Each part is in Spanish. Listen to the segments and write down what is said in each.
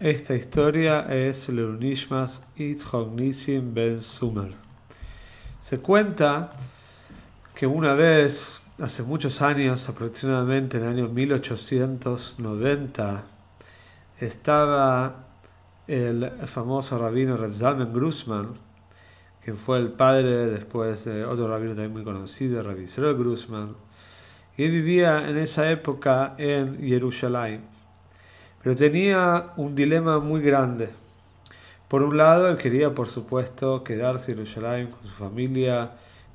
Esta historia es Leunishmas Itzhok Nisim Ben Sumer. Se cuenta que una vez, hace muchos años, aproximadamente en el año 1890, estaba el famoso rabino Reb Zalman Grusman, quien fue el padre después de otro rabino también muy conocido, Rabbi Israel Grusman, y vivía en esa época en Jerusalén. Pero tenía un dilema muy grande. Por un lado, él quería, por supuesto, quedarse en Jerusalén con su familia,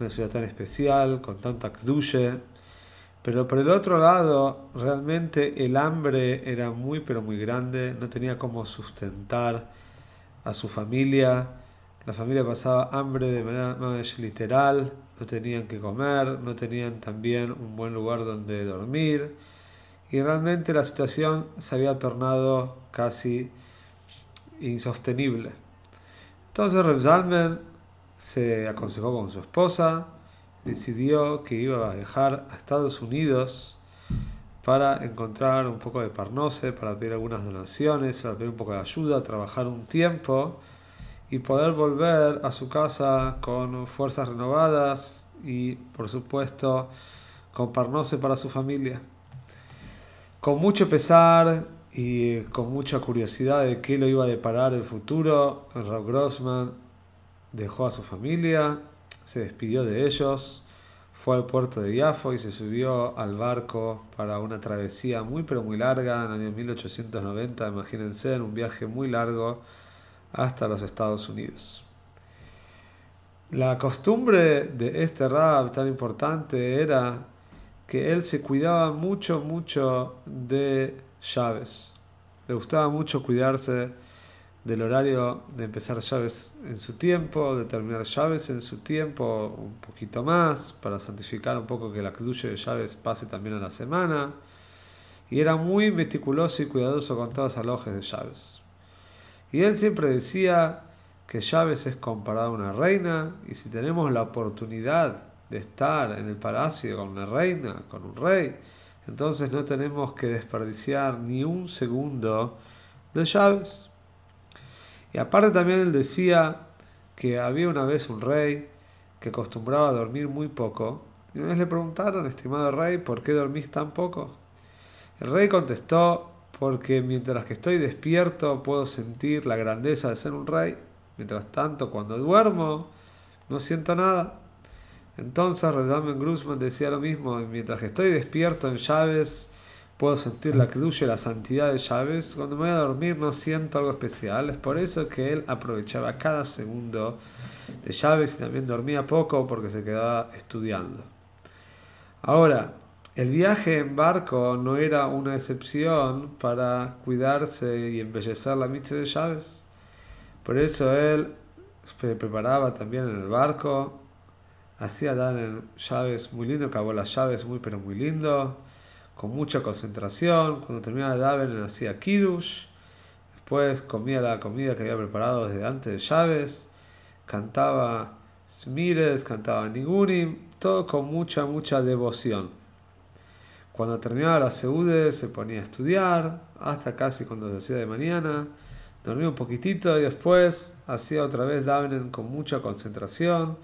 una ciudad tan especial, con tanta kdushe. Pero por el otro lado, realmente el hambre era muy, pero muy grande. No tenía cómo sustentar a su familia. La familia pasaba hambre de manera más literal. No tenían que comer, no tenían también un buen lugar donde dormir y realmente la situación se había tornado casi insostenible. Entonces Reb Zalman se aconsejó con su esposa, decidió que iba a viajar a Estados Unidos para encontrar un poco de parnose, para pedir algunas donaciones, para pedir un poco de ayuda, trabajar un tiempo y poder volver a su casa con fuerzas renovadas y, por supuesto, con parnose para su familia. Con mucho pesar y con mucha curiosidad de qué lo iba a deparar el futuro, Rob Grossman dejó a su familia, se despidió de ellos, fue al puerto de Yafo y se subió al barco para una travesía muy pero muy larga en el año 1890, imagínense, en un viaje muy largo hasta los Estados Unidos. La costumbre de este rap tan importante era que él se cuidaba mucho, mucho de llaves. Le gustaba mucho cuidarse del horario de empezar llaves en su tiempo, de terminar llaves en su tiempo, un poquito más, para santificar un poco que la cruce de llaves pase también a la semana. Y era muy meticuloso y cuidadoso con todas las alojes de llaves. Y él siempre decía que llaves es comparado a una reina, y si tenemos la oportunidad de estar en el palacio con una reina, con un rey, entonces no tenemos que desperdiciar ni un segundo de llaves. Y aparte también él decía que había una vez un rey que acostumbraba a dormir muy poco. Y una vez le preguntaron, estimado rey, ¿por qué dormís tan poco? El rey contestó, porque mientras que estoy despierto puedo sentir la grandeza de ser un rey. Mientras tanto, cuando duermo, no siento nada. Entonces Redamen Grusman decía lo mismo, mientras que estoy despierto en llaves, puedo sentir la y la santidad de llaves, cuando me voy a dormir no siento algo especial, es por eso que él aprovechaba cada segundo de llaves y también dormía poco porque se quedaba estudiando. Ahora, el viaje en barco no era una excepción para cuidarse y embellecer la mitzvah de llaves. Por eso él se preparaba también en el barco hacía dar llaves muy lindo, acabó las llaves muy pero muy lindo, con mucha concentración. Cuando terminaba Daven hacía Kiddush, después comía la comida que había preparado desde antes de llaves, cantaba Smires, cantaba Nigunim, todo con mucha, mucha devoción. Cuando terminaba la Seude se ponía a estudiar, hasta casi cuando se hacía de mañana, dormía un poquitito y después hacía otra vez Daven con mucha concentración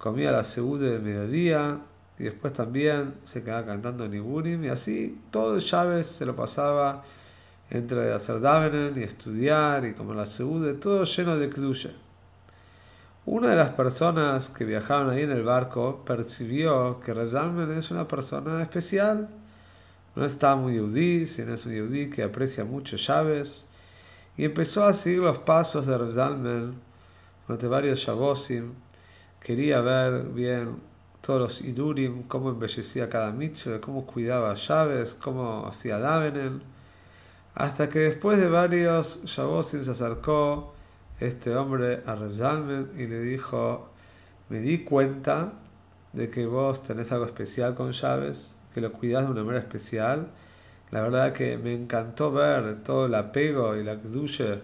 comía la segunda del mediodía y después también se quedaba cantando Niburim y así todo el llaves se lo pasaba entre hacer Davenen y estudiar y como la segunda, todo lleno de Kdusha. Una de las personas que viajaban ahí en el barco percibió que Rezalmen es una persona especial. No está muy yudí, sino es un yudí que aprecia mucho llaves. Y empezó a seguir los pasos de Rezalmen durante varios Shabosim quería ver bien todos los idurim, cómo embellecía cada mitzvah, cómo cuidaba llaves, cómo hacía davenen, hasta que después de varios shabosim se acercó este hombre a Reb y le dijo, me di cuenta de que vos tenés algo especial con llaves, que lo cuidás de una manera especial. La verdad que me encantó ver todo el apego y la ducha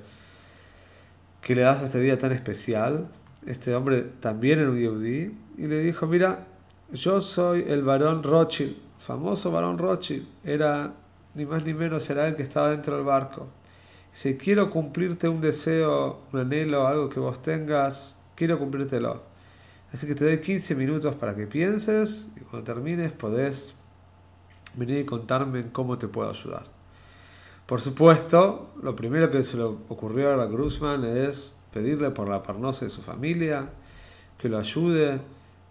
que le das a este día tan especial. Este hombre también era un y le dijo, mira, yo soy el varón Rothschild, famoso varón Rothschild, era ni más ni menos era el que estaba dentro del barco. Si quiero cumplirte un deseo, un anhelo, algo que vos tengas, quiero cumplírtelo. Así que te doy 15 minutos para que pienses y cuando termines podés venir y contarme cómo te puedo ayudar. Por supuesto, lo primero que se le ocurrió a la Gruzman es pedirle por la parnosa de su familia, que lo ayude,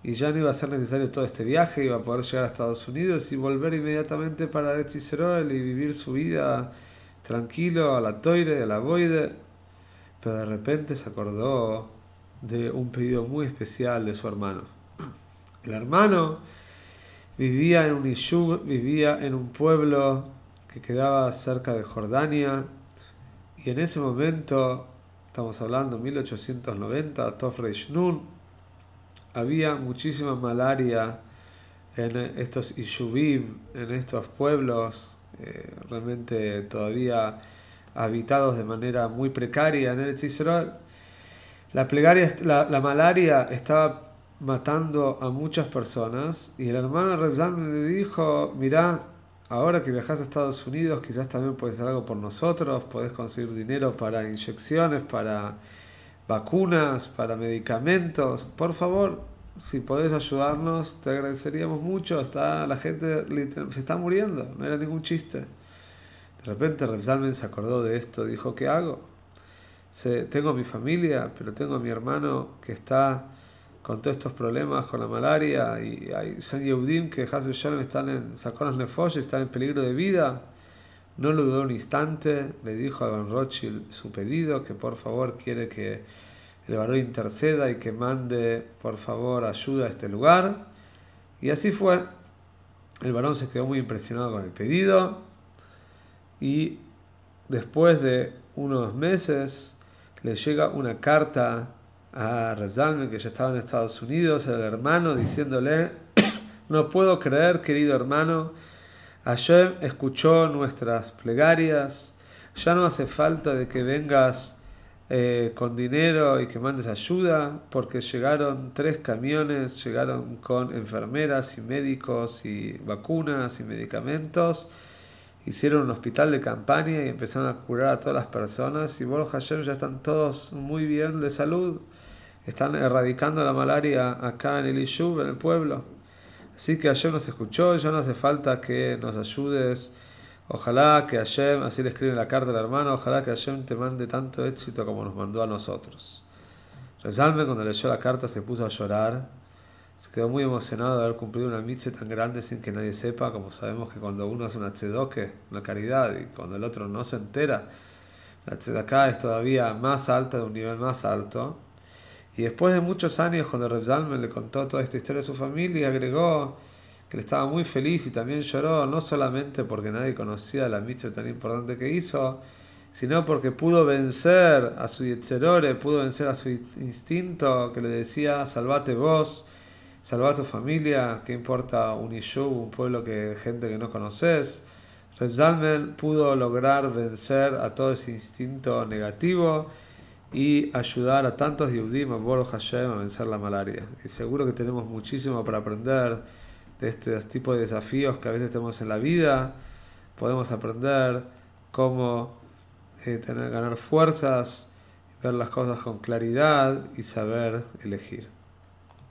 y ya no iba a ser necesario todo este viaje, iba a poder llegar a Estados Unidos y volver inmediatamente para Eretz y vivir su vida tranquilo a la toire, a la boide. Pero de repente se acordó de un pedido muy especial de su hermano. El hermano vivía en un Ishub, vivía en un pueblo que quedaba cerca de Jordania y en ese momento, estamos hablando 1890, Tofreish Nun, había muchísima malaria en estos Ishubim, en estos pueblos eh, realmente todavía habitados de manera muy precaria en el Israel. La, plegaria, la, malaria estaba matando a muchas personas y el hermano Rebzan le dijo, mira, ahora que viajas a Estados Unidos quizás también puedes hacer algo por nosotros, podés conseguir dinero para inyecciones, para vacunas, para medicamentos. Por favor, si podés ayudarnos, te agradeceríamos mucho. Está, la gente se está muriendo, no era ningún chiste. De repente Repsalmen se acordó de esto, dijo, ¿qué hago? tengo mi familia, pero tengo a mi hermano que está con todos estos problemas con la malaria y hay, son Yehudim que Hasbe Shalom están en Saconas Nefosh, están en peligro de vida. No lo dudó un instante, le dijo a Van Rothschild su pedido, que por favor quiere que el varón interceda y que mande por favor ayuda a este lugar. Y así fue. El varón se quedó muy impresionado con el pedido y después de unos meses le llega una carta a Reb que ya estaba en Estados Unidos, el hermano, diciéndole, no puedo creer, querido hermano, Hashem escuchó nuestras plegarias, ya no hace falta de que vengas eh, con dinero y que mandes ayuda, porque llegaron tres camiones, llegaron con enfermeras y médicos y vacunas y medicamentos, hicieron un hospital de campaña y empezaron a curar a todas las personas. Y Boro Hashem ya están todos muy bien de salud, están erradicando la malaria acá en el Ishub, en el pueblo. Así que Hashem nos escuchó, ya no hace falta que nos ayudes. Ojalá que Hashem, así le escribe la carta al hermano, ojalá que Hashem te mande tanto éxito como nos mandó a nosotros. Rezalme cuando leyó la carta se puso a llorar, se quedó muy emocionado de haber cumplido una mitzvah tan grande sin que nadie sepa, como sabemos que cuando uno hace una tzedoke, una caridad, y cuando el otro no se entera, la tzedaká es todavía más alta, de un nivel más alto. Y después de muchos años, cuando Reb Zalman le contó toda esta historia a su familia, agregó que él estaba muy feliz y también lloró, no solamente porque nadie conocía la mitzvah tan importante que hizo, sino porque pudo vencer a su yetzerore, pudo vencer a su instinto que le decía, salvate vos, salva tu familia, qué importa un Yishuv, un pueblo que gente que no conoces. Reb Zalman pudo lograr vencer a todo ese instinto negativo y ayudar a tantos Yehudim, a Boro Hashem, a vencer la malaria. Y seguro que tenemos muchísimo para aprender de este tipo de desafíos que a veces tenemos en la vida. Podemos aprender cómo eh, tener, ganar fuerzas, ver las cosas con claridad y saber elegir.